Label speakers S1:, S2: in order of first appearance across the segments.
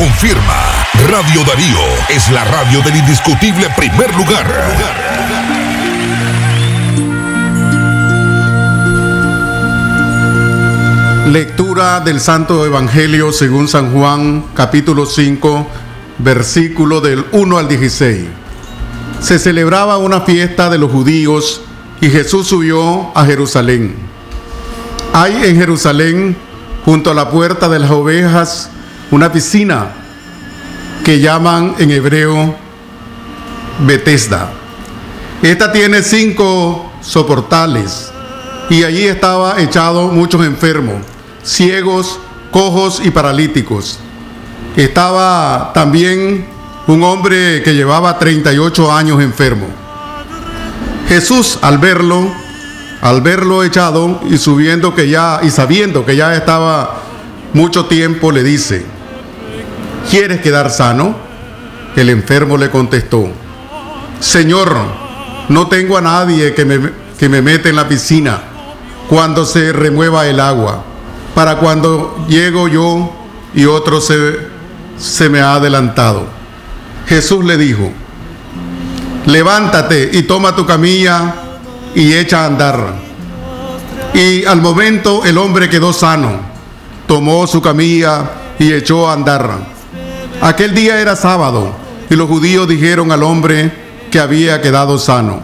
S1: confirma. Radio Darío es la radio del indiscutible primer lugar.
S2: Lectura del Santo Evangelio según San Juan, capítulo 5, versículo del 1 al 16. Se celebraba una fiesta de los judíos y Jesús subió a Jerusalén. Hay en Jerusalén, junto a la puerta de las ovejas, una piscina que llaman en hebreo Betesda. Esta tiene cinco soportales y allí estaba echado muchos enfermos, ciegos, cojos y paralíticos. Estaba también un hombre que llevaba 38 años enfermo. Jesús al verlo, al verlo echado y subiendo que ya y sabiendo que ya estaba mucho tiempo le dice: ¿Quieres quedar sano? El enfermo le contestó: Señor, no tengo a nadie que me, que me mete en la piscina cuando se remueva el agua, para cuando llego yo y otro se, se me ha adelantado. Jesús le dijo, levántate y toma tu camilla y echa a andar. Y al momento el hombre quedó sano, tomó su camilla y echó a andar. Aquel día era sábado y los judíos dijeron al hombre que había quedado sano,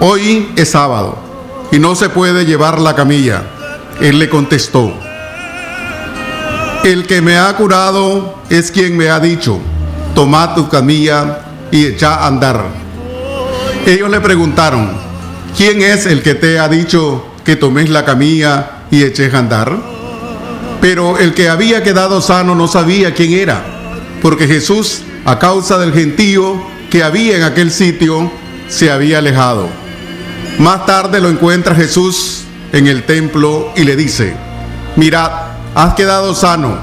S2: hoy es sábado y no se puede llevar la camilla. Él le contestó, el que me ha curado es quien me ha dicho, toma tu camilla y echa a andar. Ellos le preguntaron, ¿quién es el que te ha dicho que tomes la camilla y eches a andar? Pero el que había quedado sano no sabía quién era, porque Jesús, a causa del gentío que había en aquel sitio, se había alejado. Más tarde lo encuentra Jesús en el templo y le dice, mirad, has quedado sano,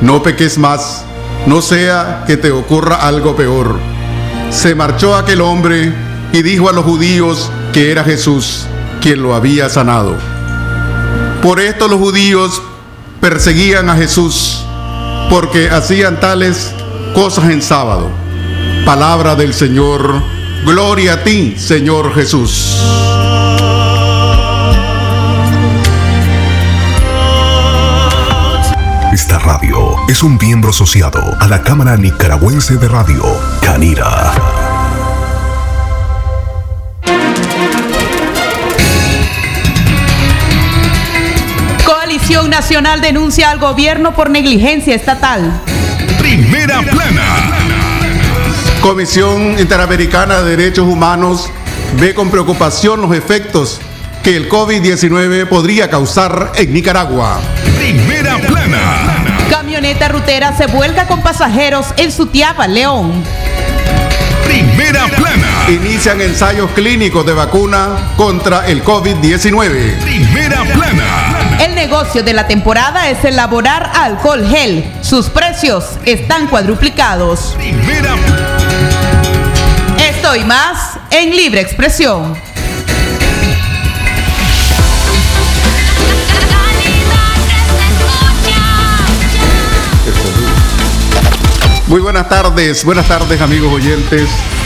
S2: no peques más, no sea que te ocurra algo peor. Se marchó aquel hombre y dijo a los judíos que era Jesús quien lo había sanado. Por esto los judíos perseguían a Jesús porque hacían tales cosas en sábado. Palabra del Señor, gloria a ti, Señor Jesús.
S1: Esta radio es un miembro asociado a la Cámara Nicaragüense de Radio, Canira.
S3: Nacional denuncia al gobierno por negligencia estatal.
S1: Primera plana.
S2: Comisión Interamericana de Derechos Humanos ve con preocupación los efectos que el COVID-19 podría causar en Nicaragua.
S1: Primera plana.
S3: Camioneta rutera se vuelca con pasajeros en Sutiapa, León.
S1: Primera plana.
S2: Inician ensayos clínicos de vacuna contra el COVID-19.
S1: Primera plana.
S3: El negocio de la temporada es elaborar alcohol gel. Sus precios están cuadruplicados.
S1: Primera
S3: Esto y más en Libre Expresión.
S2: Muy buenas tardes, buenas tardes amigos oyentes.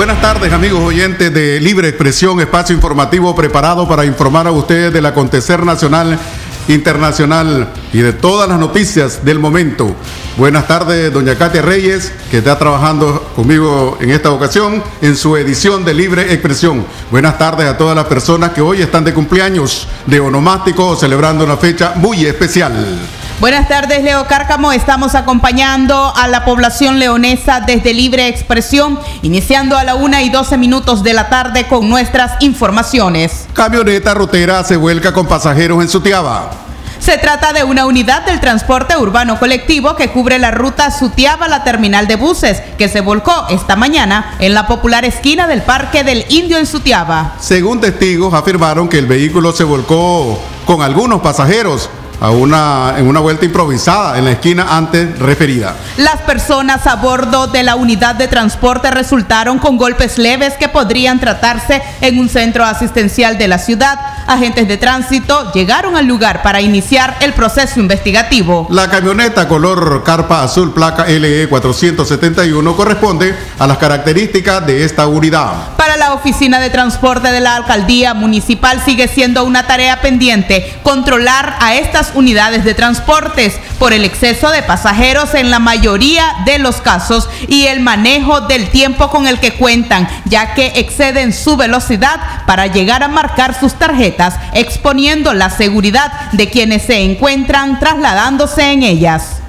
S2: Buenas tardes amigos oyentes de Libre Expresión, espacio informativo preparado para informar a ustedes del acontecer nacional, internacional y de todas las noticias del momento. Buenas tardes, doña Katia Reyes, que está trabajando conmigo en esta ocasión en su edición de Libre Expresión. Buenas tardes a todas las personas que hoy están de cumpleaños, de onomástico celebrando una fecha muy especial.
S3: Buenas tardes, Leo Cárcamo. Estamos acompañando a la población leonesa desde Libre Expresión, iniciando a la una y 12 minutos de la tarde con nuestras informaciones.
S2: Camioneta rotera se vuelca con pasajeros en Sutiaba.
S3: Se trata de una unidad del transporte urbano colectivo que cubre la ruta Sutiaba la terminal de buses, que se volcó esta mañana en la popular esquina del Parque del Indio en Sutiaba.
S2: Según testigos, afirmaron que el vehículo se volcó con algunos pasajeros a una, en una vuelta improvisada en la esquina antes referida.
S3: Las personas a bordo de la unidad de transporte resultaron con golpes leves que podrían tratarse en un centro asistencial de la ciudad. Agentes de tránsito llegaron al lugar para iniciar el proceso investigativo.
S2: La camioneta color carpa azul placa LE 471 corresponde a las características de esta unidad.
S3: Para la oficina de transporte de la alcaldía municipal sigue siendo una tarea pendiente controlar a estas unidades de transportes por el exceso de pasajeros en la mayoría de los casos y el manejo del tiempo con el que cuentan, ya que exceden su velocidad para llegar a marcar sus tarjetas, exponiendo la seguridad de quienes se encuentran trasladándose en ellas.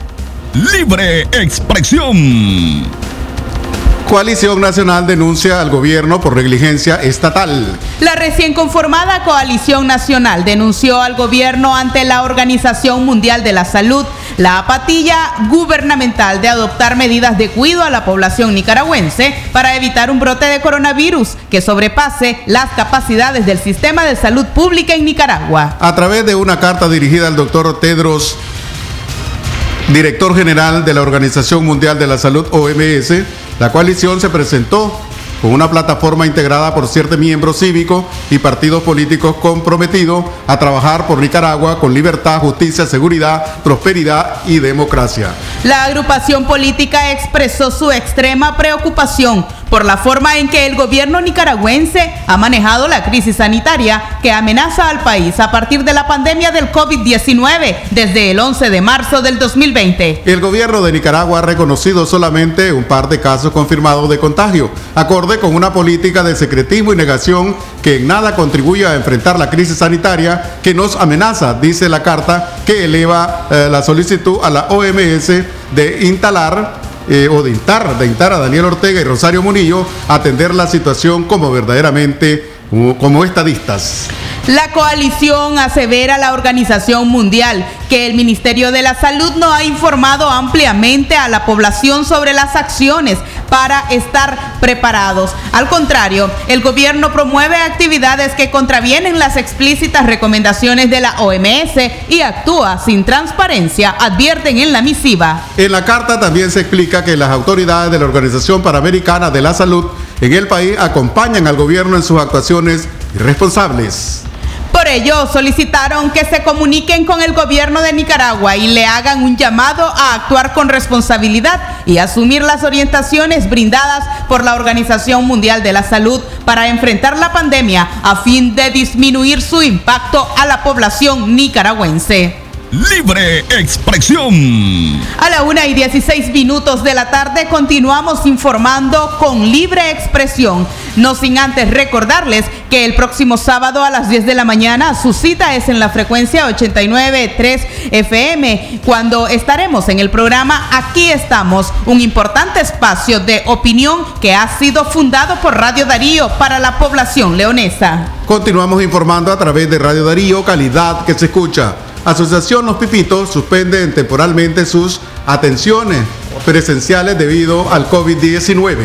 S1: Libre expresión.
S2: Coalición Nacional denuncia al gobierno por negligencia estatal.
S3: La recién conformada Coalición Nacional denunció al gobierno ante la Organización Mundial de la Salud la apatía gubernamental de adoptar medidas de cuidado a la población nicaragüense para evitar un brote de coronavirus que sobrepase las capacidades del sistema de salud pública en Nicaragua.
S2: A través de una carta dirigida al doctor Tedros director general de la Organización Mundial de la Salud, OMS, la coalición se presentó con una plataforma integrada por siete miembros cívicos y partidos políticos comprometidos a trabajar por Nicaragua con libertad, justicia, seguridad, prosperidad y democracia.
S3: La agrupación política expresó su extrema preocupación por la forma en que el gobierno nicaragüense ha manejado la crisis sanitaria que amenaza al país a partir de la pandemia del COVID-19 desde el 11 de marzo del 2020.
S2: El gobierno de Nicaragua ha reconocido solamente un par de casos confirmados de contagio, acorde con una política de secretismo y negación que en nada contribuye a enfrentar la crisis sanitaria que nos amenaza, dice la carta que eleva eh, la solicitud a la OMS de instalar eh, o de instar, de instar a Daniel Ortega y Rosario Munillo a atender la situación como verdaderamente como estadistas.
S3: La coalición asevera la Organización Mundial que el Ministerio de la Salud no ha informado ampliamente a la población sobre las acciones para estar preparados. Al contrario, el gobierno promueve actividades que contravienen las explícitas recomendaciones de la OMS y actúa sin transparencia, advierten en la misiva.
S2: En la carta también se explica que las autoridades de la Organización Panamericana de la Salud en el país acompañan al gobierno en sus actuaciones irresponsables.
S3: Ello, solicitaron que se comuniquen con el gobierno de Nicaragua y le hagan un llamado a actuar con responsabilidad y asumir las orientaciones brindadas por la Organización Mundial de la Salud para enfrentar la pandemia a fin de disminuir su impacto a la población nicaragüense.
S1: Libre expresión.
S3: A la una y 16 minutos de la tarde continuamos informando con libre expresión. No sin antes recordarles que el próximo sábado a las 10 de la mañana su cita es en la frecuencia 89.3 FM, cuando estaremos en el programa Aquí estamos, un importante espacio de opinión que ha sido fundado por Radio Darío para la población leonesa.
S2: Continuamos informando a través de Radio Darío, calidad que se escucha. Asociación Los Pipitos suspenden temporalmente sus atenciones presenciales debido al COVID-19.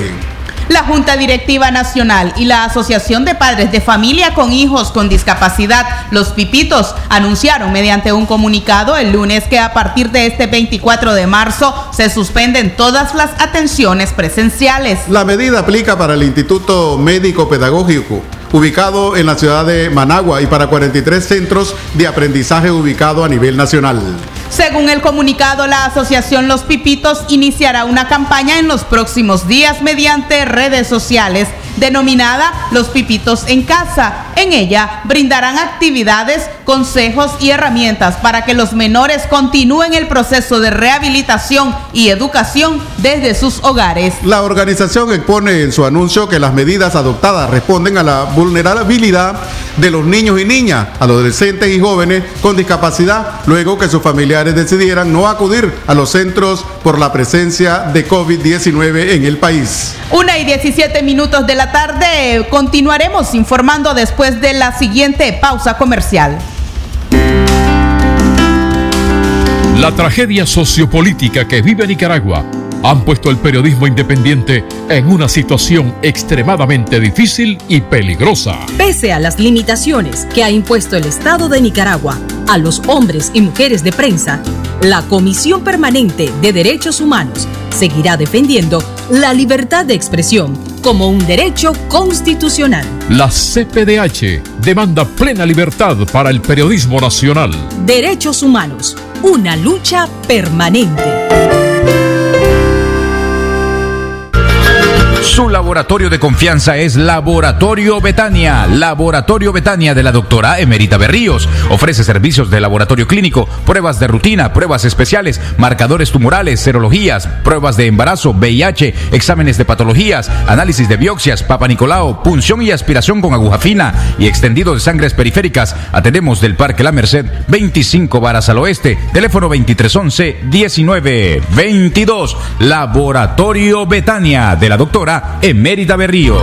S3: La Junta Directiva Nacional y la Asociación de Padres de Familia con Hijos con Discapacidad, Los Pipitos, anunciaron mediante un comunicado el lunes que a partir de este 24 de marzo se suspenden todas las atenciones presenciales.
S2: La medida aplica para el Instituto Médico Pedagógico ubicado en la ciudad de Managua y para 43 centros de aprendizaje ubicado a nivel nacional.
S3: Según el comunicado, la asociación Los Pipitos iniciará una campaña en los próximos días mediante redes sociales denominada Los Pipitos en Casa. En ella brindarán actividades, consejos y herramientas para que los menores continúen el proceso de rehabilitación y educación desde sus hogares.
S2: La organización expone en su anuncio que las medidas adoptadas responden a la vulnerabilidad de los niños y niñas, adolescentes y jóvenes con discapacidad, luego que sus familiares decidieran no acudir a los centros por la presencia de COVID-19 en el país.
S3: Una y 17 minutos de la tarde. Continuaremos informando después de la siguiente pausa comercial.
S4: La tragedia sociopolítica que vive Nicaragua han puesto el periodismo independiente en una situación extremadamente difícil y peligrosa.
S5: Pese a las limitaciones que ha impuesto el Estado de Nicaragua a los hombres y mujeres de prensa, la Comisión Permanente de Derechos Humanos seguirá defendiendo la libertad de expresión como un derecho constitucional.
S4: La CPDH demanda plena libertad para el periodismo nacional.
S5: Derechos humanos, una lucha permanente.
S6: Su laboratorio de confianza es Laboratorio Betania. Laboratorio Betania de la doctora Emerita Berríos. Ofrece servicios de laboratorio clínico, pruebas de rutina, pruebas especiales, marcadores tumorales, serologías, pruebas de embarazo, VIH, exámenes de patologías, análisis de biopsias, papa Nicolau, punción y aspiración con aguja fina y extendido de sangres periféricas. Atendemos del Parque La Merced, 25 varas al oeste. Teléfono 2311 1922. Laboratorio Betania de la doctora Emérita Berríos.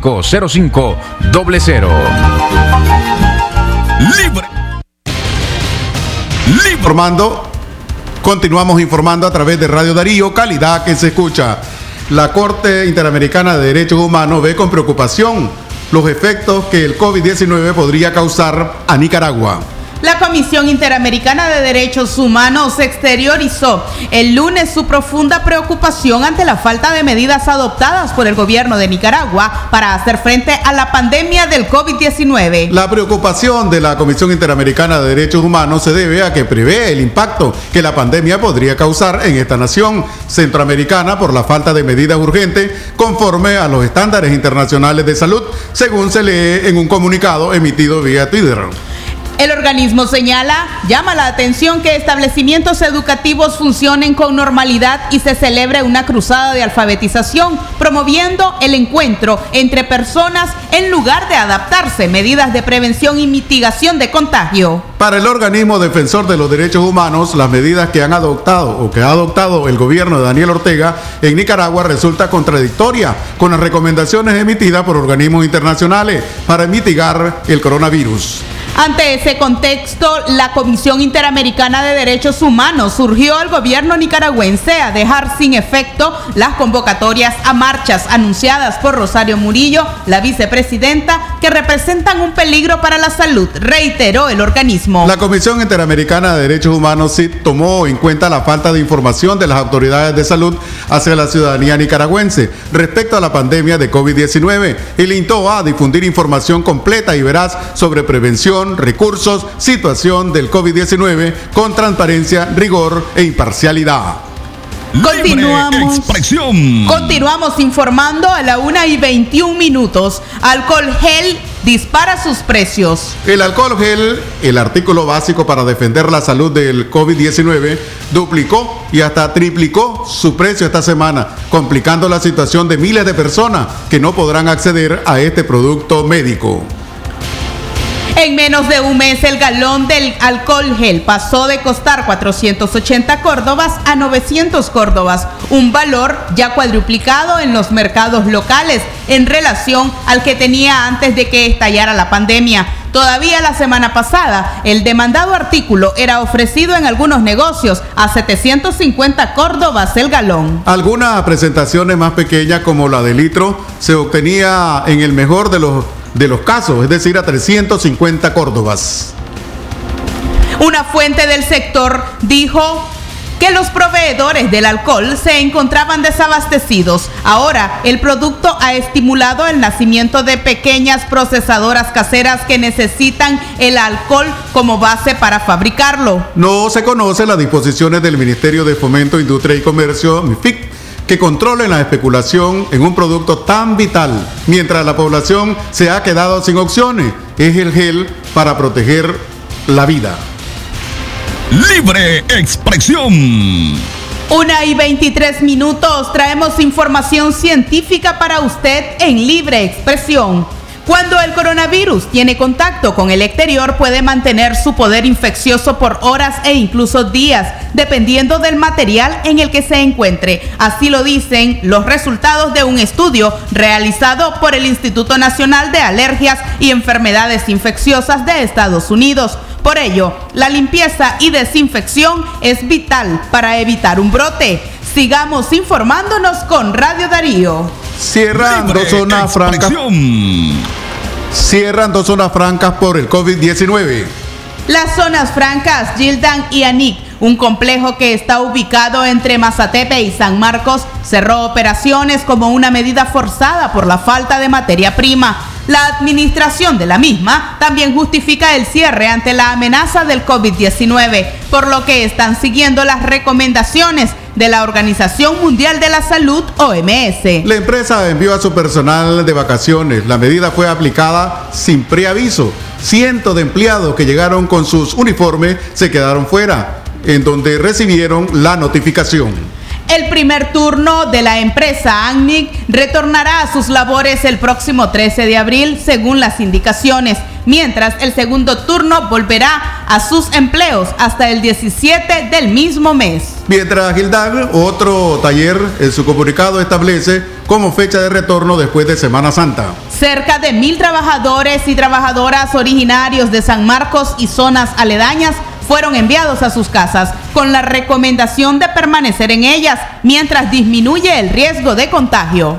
S6: 05 00.
S2: Libre. Informando, continuamos informando a través de Radio Darío, calidad que se escucha. La Corte Interamericana de Derechos Humanos ve con preocupación los efectos que el COVID-19 podría causar a Nicaragua.
S3: La Comisión Interamericana de Derechos Humanos exteriorizó el lunes su profunda preocupación ante la falta de medidas adoptadas por el gobierno de Nicaragua para hacer frente a la pandemia del COVID-19.
S2: La preocupación de la Comisión Interamericana de Derechos Humanos se debe a que prevé el impacto que la pandemia podría causar en esta nación centroamericana por la falta de medidas urgentes conforme a los estándares internacionales de salud, según se lee en un comunicado emitido vía Twitter.
S3: El organismo señala, llama la atención que establecimientos educativos funcionen con normalidad y se celebre una cruzada de alfabetización, promoviendo el encuentro entre personas en lugar de adaptarse medidas de prevención y mitigación de contagio.
S2: Para el organismo defensor de los derechos humanos, las medidas que han adoptado o que ha adoptado el gobierno de Daniel Ortega en Nicaragua resulta contradictoria con las recomendaciones emitidas por organismos internacionales para mitigar el coronavirus.
S3: Ante ese contexto, la Comisión Interamericana de Derechos Humanos surgió al gobierno nicaragüense a dejar sin efecto las convocatorias a marchas anunciadas por Rosario Murillo, la vicepresidenta, que representan un peligro para la salud, reiteró el organismo.
S2: La Comisión Interamericana de Derechos Humanos sí tomó en cuenta la falta de información de las autoridades de salud hacia la ciudadanía nicaragüense respecto a la pandemia de COVID-19 y le a difundir información completa y veraz sobre prevención recursos, situación del COVID-19 con transparencia, rigor e imparcialidad.
S3: Continuamos, continuamos informando a la una y 21 minutos. Alcohol gel dispara sus precios.
S2: El alcohol gel, el artículo básico para defender la salud del COVID-19, duplicó y hasta triplicó su precio esta semana, complicando la situación de miles de personas que no podrán acceder a este producto médico.
S3: En menos de un mes el galón del alcohol gel pasó de costar 480 córdobas a 900 córdobas, un valor ya cuadruplicado en los mercados locales en relación al que tenía antes de que estallara la pandemia. Todavía la semana pasada, el demandado artículo era ofrecido en algunos negocios a 750 córdobas el galón.
S2: Algunas presentaciones más pequeñas como la de litro se obtenía en el mejor de los de los casos, es decir, a 350 córdobas.
S3: Una fuente del sector dijo que los proveedores del alcohol se encontraban desabastecidos. Ahora, el producto ha estimulado el nacimiento de pequeñas procesadoras caseras que necesitan el alcohol como base para fabricarlo.
S2: No se conocen las disposiciones del Ministerio de Fomento, Industria y Comercio, MIFIC, que controlen la especulación en un producto tan vital, mientras la población se ha quedado sin opciones. Es el gel para proteger la vida.
S1: Libre expresión.
S3: Una y 23 minutos traemos información científica para usted en libre expresión. Cuando el coronavirus tiene contacto con el exterior puede mantener su poder infeccioso por horas e incluso días, dependiendo del material en el que se encuentre. Así lo dicen los resultados de un estudio realizado por el Instituto Nacional de Alergias y Enfermedades Infecciosas de Estados Unidos. Por ello, la limpieza y desinfección es vital para evitar un brote. Sigamos informándonos con Radio Darío.
S2: Cierran dos zonas francas. Cierran dos zonas francas por el COVID-19.
S3: Las zonas francas Gildan y Anik, un complejo que está ubicado entre Mazatepe y San Marcos, cerró operaciones como una medida forzada por la falta de materia prima. La administración de la misma también justifica el cierre ante la amenaza del COVID-19, por lo que están siguiendo las recomendaciones de la Organización Mundial de la Salud, OMS.
S2: La empresa envió a su personal de vacaciones. La medida fue aplicada sin preaviso. Cientos de empleados que llegaron con sus uniformes se quedaron fuera, en donde recibieron la notificación.
S3: El primer turno de la empresa ANNIC retornará a sus labores el próximo 13 de abril según las indicaciones, mientras el segundo turno volverá a sus empleos hasta el 17 del mismo mes.
S2: Mientras Gildag, otro taller en su comunicado establece como fecha de retorno después de Semana Santa.
S3: Cerca de mil trabajadores y trabajadoras originarios de San Marcos y zonas aledañas fueron enviados a sus casas con la recomendación de permanecer en ellas mientras disminuye el riesgo de contagio.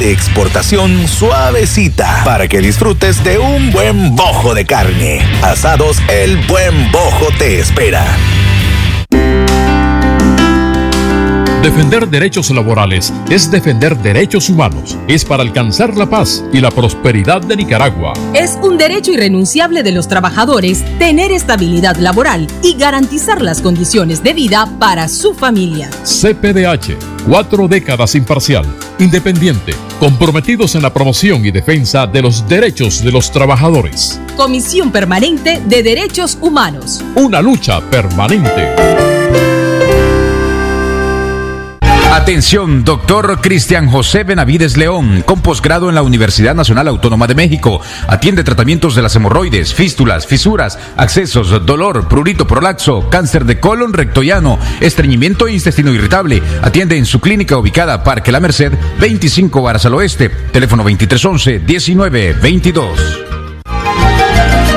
S7: exportación suavecita para que disfrutes de un buen bojo de carne. Asados El Buen Bojo te espera.
S4: Defender derechos laborales es defender derechos humanos, es para alcanzar la paz y la prosperidad de Nicaragua.
S5: Es un derecho irrenunciable de los trabajadores tener estabilidad laboral y garantizar las condiciones de vida para su familia.
S4: CPDH, cuatro décadas imparcial, independiente, comprometidos en la promoción y defensa de los derechos de los trabajadores.
S5: Comisión Permanente de Derechos Humanos.
S4: Una lucha permanente.
S6: Atención, doctor Cristian José Benavides León, con posgrado en la Universidad Nacional Autónoma de México. Atiende tratamientos de las hemorroides, fístulas, fisuras, accesos, dolor, prurito prolaxo, cáncer de colon rectoyano, estreñimiento e intestino irritable. Atiende en su clínica ubicada Parque La Merced, 25 varas al oeste. Teléfono 2311-1922.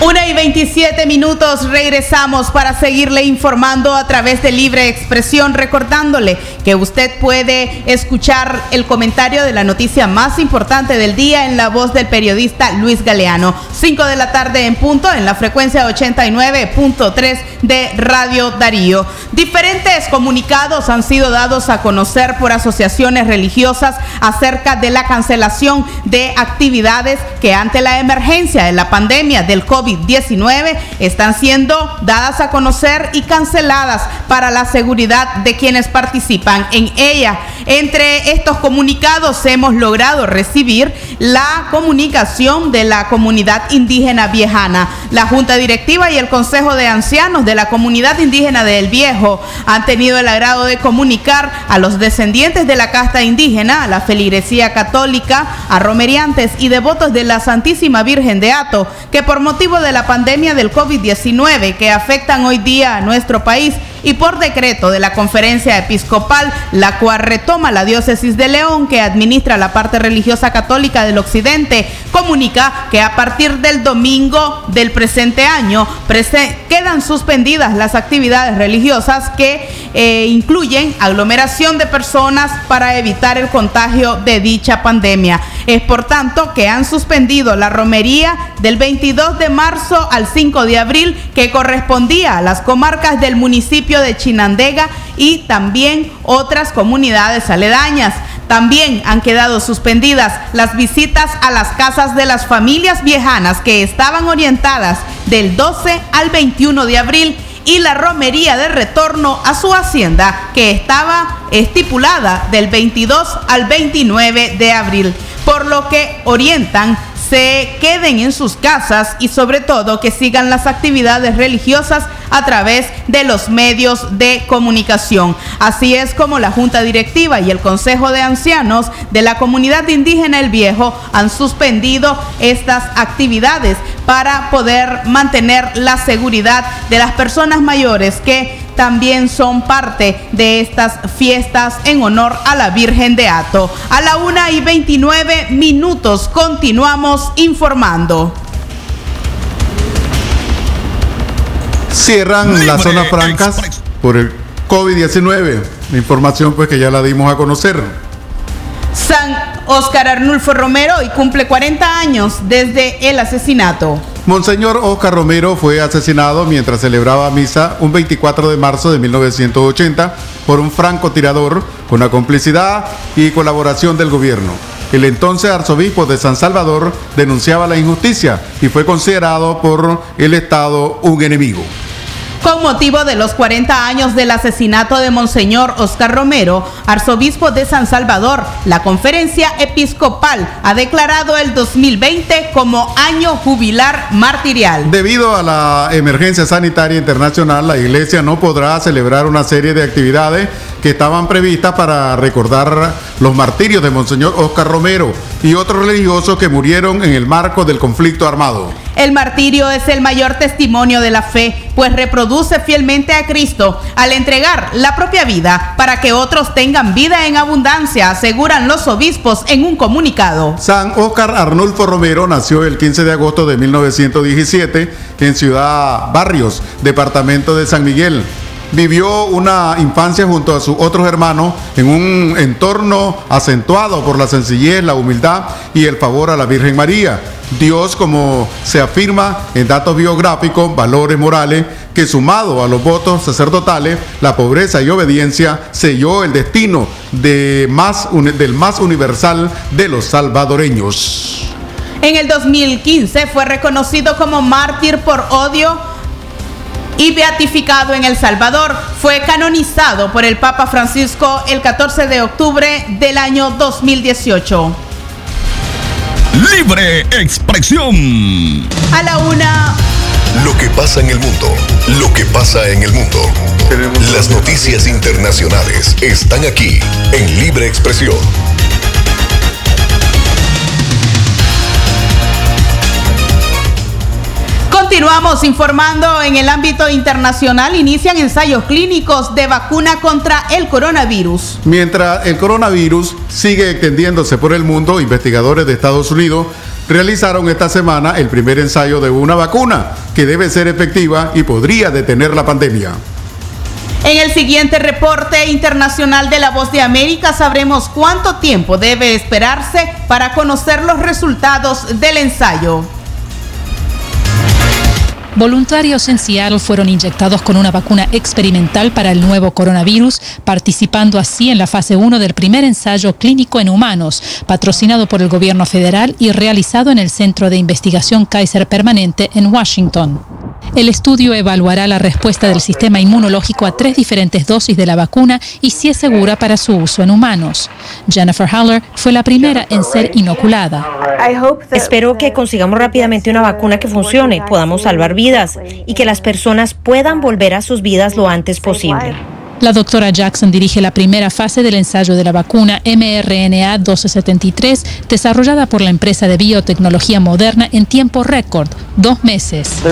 S3: Una y 27 minutos regresamos para seguirle informando a través de Libre Expresión, recordándole que usted puede escuchar el comentario de la noticia más importante del día en la voz del periodista Luis Galeano. 5 de la tarde en punto en la frecuencia 89.3 de Radio Darío. Diferentes comunicados han sido dados a conocer por asociaciones religiosas acerca de la cancelación de actividades que ante la emergencia de la pandemia del COVID 19 están siendo dadas a conocer y canceladas para la seguridad de quienes participan en ella. Entre estos comunicados hemos logrado recibir la comunicación de la comunidad indígena viejana. La Junta Directiva y el Consejo de Ancianos de la comunidad indígena del Viejo han tenido el agrado de comunicar a los descendientes de la casta indígena, a la feligresía católica, a romeriantes y devotos de la Santísima Virgen de Ato, que por motivo de la pandemia del COVID-19 que afectan hoy día a nuestro país y por decreto de la conferencia episcopal, la cual retoma la diócesis de León que administra la parte religiosa católica del occidente, comunica que a partir del domingo del presente año quedan suspendidas las actividades religiosas que eh, incluyen aglomeración de personas para evitar el contagio de dicha pandemia. Es por tanto que han suspendido la romería del 22 de marzo al 5 de abril que correspondía a las comarcas del municipio de Chinandega y también otras comunidades aledañas. También han quedado suspendidas las visitas a las casas de las familias viejanas que estaban orientadas del 12 al 21 de abril y la romería de retorno a su hacienda que estaba estipulada del 22 al 29 de abril, por lo que orientan se queden en sus casas y sobre todo que sigan las actividades religiosas a través de los medios de comunicación. Así es como la Junta Directiva y el Consejo de Ancianos de la Comunidad Indígena El Viejo han suspendido estas actividades para poder mantener la seguridad de las personas mayores que también son parte de estas fiestas en honor a la Virgen de Ato. A la una y 29 minutos continuamos informando.
S2: Cierran las zonas francas por el COVID-19. La información pues que ya la dimos a conocer.
S3: San Oscar Arnulfo Romero y cumple 40 años desde el asesinato.
S2: Monseñor Oscar Romero fue asesinado mientras celebraba misa un 24 de marzo de 1980 por un francotirador con la complicidad y colaboración del gobierno. El entonces arzobispo de San Salvador denunciaba la injusticia y fue considerado por el Estado un enemigo.
S3: Con motivo de los 40 años del asesinato de Monseñor Oscar Romero, arzobispo de San Salvador, la conferencia episcopal ha declarado el 2020 como año jubilar martirial.
S2: Debido a la emergencia sanitaria internacional, la iglesia no podrá celebrar una serie de actividades que estaban previstas para recordar los martirios de Monseñor Oscar Romero y otros religiosos que murieron en el marco del conflicto armado.
S3: El martirio es el mayor testimonio de la fe, pues reproduce fielmente a Cristo al entregar la propia vida para que otros tengan vida en abundancia, aseguran los obispos en un comunicado.
S2: San Oscar Arnulfo Romero nació el 15 de agosto de 1917 en Ciudad Barrios, departamento de San Miguel vivió una infancia junto a sus otros hermanos en un entorno acentuado por la sencillez, la humildad y el favor a la Virgen María. Dios, como se afirma en datos biográficos, valores morales, que sumado a los votos sacerdotales, la pobreza y obediencia, selló el destino del más universal de los salvadoreños.
S3: En el 2015 fue reconocido como mártir por odio y beatificado en El Salvador. Fue canonizado por el Papa Francisco el 14 de octubre del año 2018.
S1: Libre expresión.
S3: A la una.
S8: Lo que pasa en el mundo, lo que pasa en el mundo. Las noticias internacionales están aquí en Libre Expresión.
S3: Continuamos informando en el ámbito internacional. Inician ensayos clínicos de vacuna contra el coronavirus.
S2: Mientras el coronavirus sigue extendiéndose por el mundo, investigadores de Estados Unidos realizaron esta semana el primer ensayo de una vacuna que debe ser efectiva y podría detener la pandemia.
S3: En el siguiente reporte internacional de La Voz de América sabremos cuánto tiempo debe esperarse para conocer los resultados del ensayo.
S9: Voluntarios en Seattle fueron inyectados con una vacuna experimental para el nuevo coronavirus, participando así en la fase 1 del primer ensayo clínico en humanos, patrocinado por el gobierno federal y realizado en el Centro de Investigación Kaiser Permanente en Washington. El estudio evaluará la respuesta del sistema inmunológico a tres diferentes dosis de la vacuna y si es segura para su uso en humanos. Jennifer Haller fue la primera en ser inoculada.
S10: Espero que consigamos rápidamente una vacuna que funcione, podamos salvar vidas y que las personas puedan volver a sus vidas lo antes posible.
S9: La doctora Jackson dirige la primera fase del ensayo de la vacuna mRNA 1273 desarrollada por la empresa de biotecnología moderna en tiempo récord, dos meses.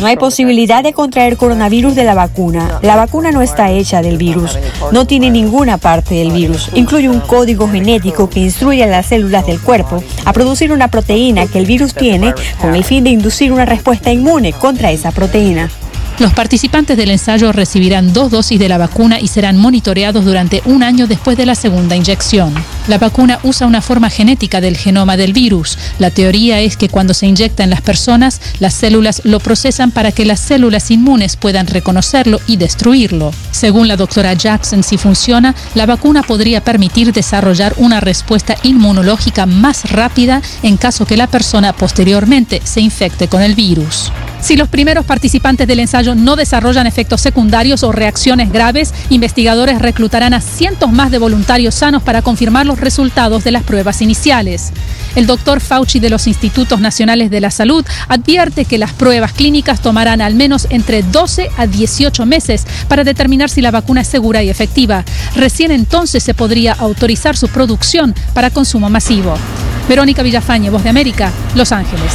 S11: No hay posibilidad de contraer coronavirus de la vacuna. La vacuna no está hecha del virus. No tiene ninguna parte del virus. Incluye un código genético que instruye a las células del cuerpo a producir una proteína que el virus tiene con el fin de inducir una respuesta inmune contra esa proteína.
S9: Los participantes del ensayo recibirán dos dosis de la vacuna y serán monitoreados durante un año después de la segunda inyección. La vacuna usa una forma genética del genoma del virus. La teoría es que cuando se inyecta en las personas, las células lo procesan para que las células inmunes puedan reconocerlo y destruirlo. Según la doctora Jackson, si funciona, la vacuna podría permitir desarrollar una respuesta inmunológica más rápida en caso que la persona posteriormente se infecte con el virus. Si los primeros participantes del ensayo no desarrollan efectos secundarios o reacciones graves, investigadores reclutarán a cientos más de voluntarios sanos para confirmar los resultados de las pruebas iniciales. El doctor Fauci de los Institutos Nacionales de la Salud advierte que las pruebas clínicas tomarán al menos entre 12 a 18 meses para determinar si la vacuna es segura y efectiva. Recién entonces se podría autorizar su producción para consumo masivo. Verónica Villafañe, Voz de América, Los Ángeles.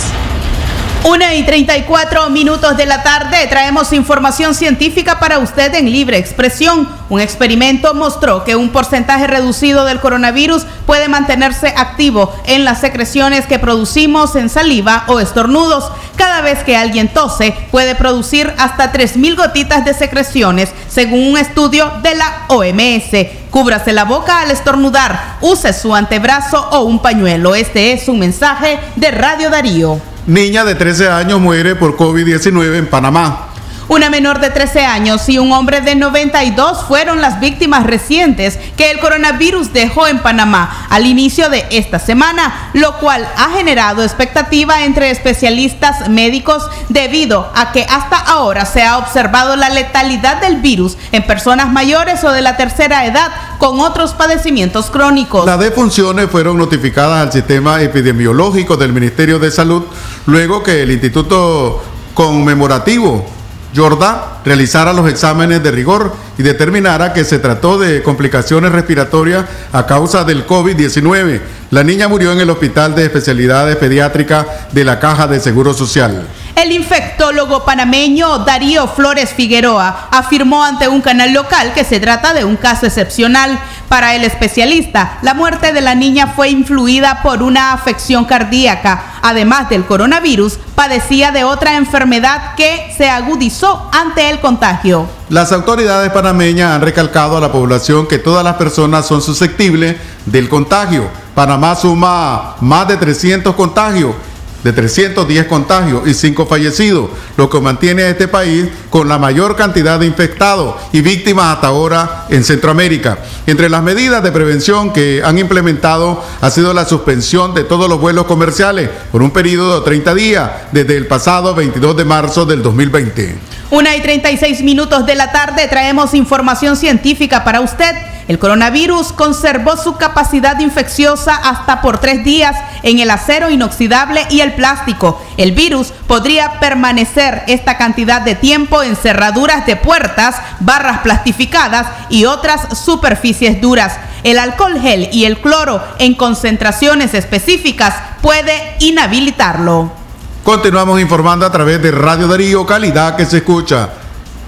S3: Una y 34 minutos de la tarde traemos información científica para usted en libre expresión. Un experimento mostró que un porcentaje reducido del coronavirus puede mantenerse activo en las secreciones que producimos en saliva o estornudos. Cada vez que alguien tose puede producir hasta 3.000 gotitas de secreciones, según un estudio de la OMS. Cúbrase la boca al estornudar, use su antebrazo o un pañuelo. Este es un mensaje de Radio Darío.
S2: Niña de 13 años muere por COVID-19 en Panamá.
S3: Una menor de 13 años y un hombre de 92 fueron las víctimas recientes que el coronavirus dejó en Panamá al inicio de esta semana, lo cual ha generado expectativa entre especialistas médicos debido a que hasta ahora se ha observado la letalidad del virus en personas mayores o de la tercera edad con otros padecimientos crónicos.
S2: Las defunciones fueron notificadas al sistema epidemiológico del Ministerio de Salud luego que el Instituto Conmemorativo Jordá realizara los exámenes de rigor y determinara que se trató de complicaciones respiratorias a causa del COVID-19. La niña murió en el Hospital de Especialidades Pediátricas de la Caja de Seguro Social.
S3: El infectólogo panameño Darío Flores Figueroa afirmó ante un canal local que se trata de un caso excepcional. Para el especialista, la muerte de la niña fue influida por una afección cardíaca. Además del coronavirus, padecía de otra enfermedad que se agudizó ante el contagio.
S2: Las autoridades panameñas han recalcado a la población que todas las personas son susceptibles del contagio. Panamá suma más de 300 contagios de 310 contagios y 5 fallecidos, lo que mantiene a este país con la mayor cantidad de infectados y víctimas hasta ahora en Centroamérica. Entre las medidas de prevención que han implementado ha sido la suspensión de todos los vuelos comerciales por un periodo de 30 días desde el pasado 22 de marzo del 2020.
S3: Una y 36 minutos de la tarde traemos información científica para usted. El coronavirus conservó su capacidad infecciosa hasta por tres días en el acero inoxidable y el plástico. El virus podría permanecer esta cantidad de tiempo en cerraduras de puertas, barras plastificadas y otras superficies duras. El alcohol gel y el cloro en concentraciones específicas puede inhabilitarlo.
S2: Continuamos informando a través de Radio Darío, calidad que se escucha.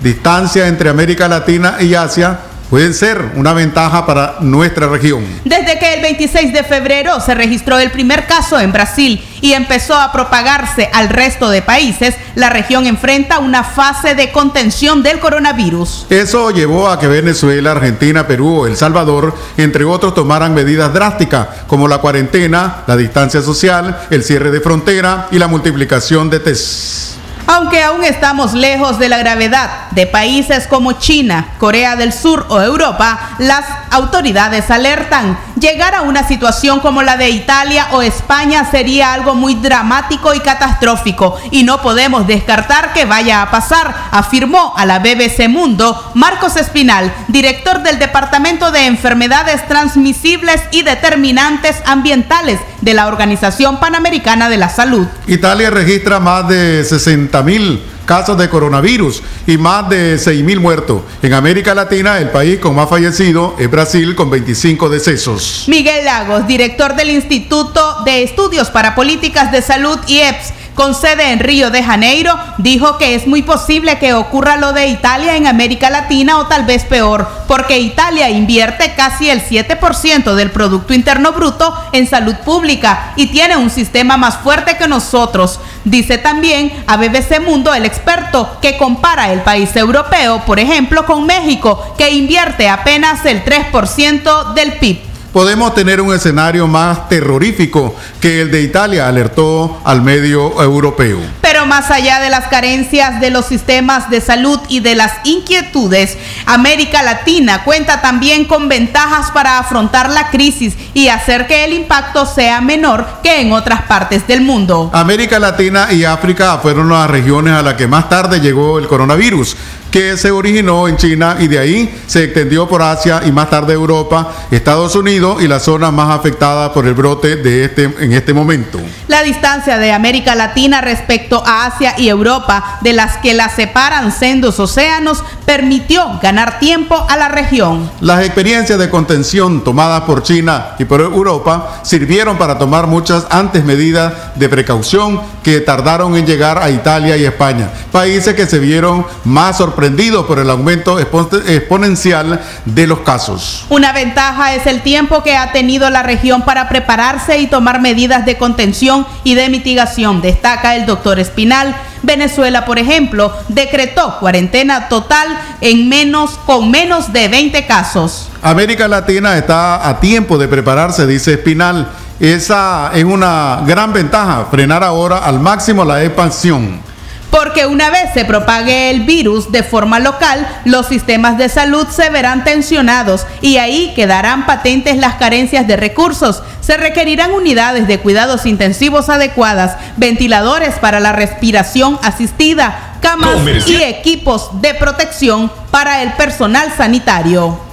S2: Distancia entre América Latina y Asia pueden ser una ventaja para nuestra región.
S3: Desde que el 26 de febrero se registró el primer caso en Brasil y empezó a propagarse al resto de países, la región enfrenta una fase de contención del coronavirus.
S2: Eso llevó a que Venezuela, Argentina, Perú o El Salvador, entre otros, tomaran medidas drásticas como la cuarentena, la distancia social, el cierre de frontera y la multiplicación de test.
S3: Aunque aún estamos lejos de la gravedad de países como China, Corea del Sur o Europa, las autoridades alertan. Llegar a una situación como la de Italia o España sería algo muy dramático y catastrófico y no podemos descartar que vaya a pasar, afirmó a la BBC Mundo Marcos Espinal, director del Departamento de Enfermedades Transmisibles y Determinantes Ambientales de la Organización Panamericana de la Salud.
S2: Italia registra más de 60 mil casos de coronavirus y más de 6.000 muertos. En América Latina, el país con más fallecidos es Brasil con 25 decesos.
S3: Miguel Lagos, director del Instituto de Estudios para Políticas de Salud IEPS, con sede en Río de Janeiro, dijo que es muy posible que ocurra lo de Italia en América Latina o tal vez peor, porque Italia invierte casi el 7% del Producto Interno Bruto en salud pública y tiene un sistema más fuerte que nosotros. Dice también a BBC Mundo el experto que compara el país europeo, por ejemplo, con México, que invierte apenas el 3% del PIB
S2: podemos tener un escenario más terrorífico que el de Italia, alertó al medio europeo.
S3: Pero más allá de las carencias de los sistemas de salud y de las inquietudes, América Latina cuenta también con ventajas para afrontar la crisis y hacer que el impacto sea menor que en otras partes del mundo.
S2: América Latina y África fueron las regiones a las que más tarde llegó el coronavirus que se originó en China y de ahí se extendió por Asia y más tarde Europa, Estados Unidos y la zona más afectada por el brote de este en este momento.
S3: La distancia de América Latina respecto a Asia y Europa, de las que la separan sendos océanos, permitió ganar tiempo a la región.
S2: Las experiencias de contención tomadas por China y por Europa sirvieron para tomar muchas antes medidas de precaución que tardaron en llegar a Italia y España, países que se vieron más sorprendidos por el aumento exponencial de los casos.
S3: Una ventaja es el tiempo que ha tenido la región para prepararse y tomar medidas de contención y de mitigación, destaca el doctor Espinal. Venezuela, por ejemplo, decretó cuarentena total en menos con menos de 20 casos.
S2: América Latina está a tiempo de prepararse, dice Espinal. Esa es una gran ventaja, frenar ahora al máximo la expansión.
S3: Porque una vez se propague el virus de forma local, los sistemas de salud se verán tensionados y ahí quedarán patentes las carencias de recursos. Se requerirán unidades de cuidados intensivos adecuadas, ventiladores para la respiración asistida, camas y equipos de protección para el personal sanitario.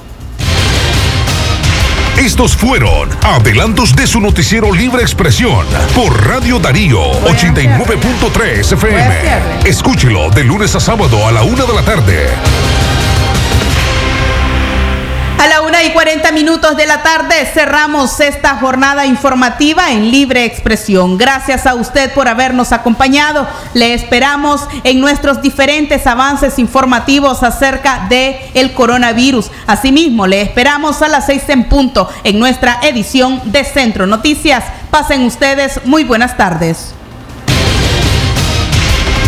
S8: Estos fueron adelantos de su noticiero Libre Expresión por Radio Darío 89.3 FM. Escúchelo de lunes a sábado a la una de la tarde.
S3: A la una y 40 minutos de la tarde cerramos esta jornada informativa en libre expresión. Gracias a usted por habernos acompañado. Le esperamos en nuestros diferentes avances informativos acerca de el coronavirus. Asimismo, le esperamos a las seis en punto en nuestra edición de Centro Noticias. Pasen ustedes muy buenas tardes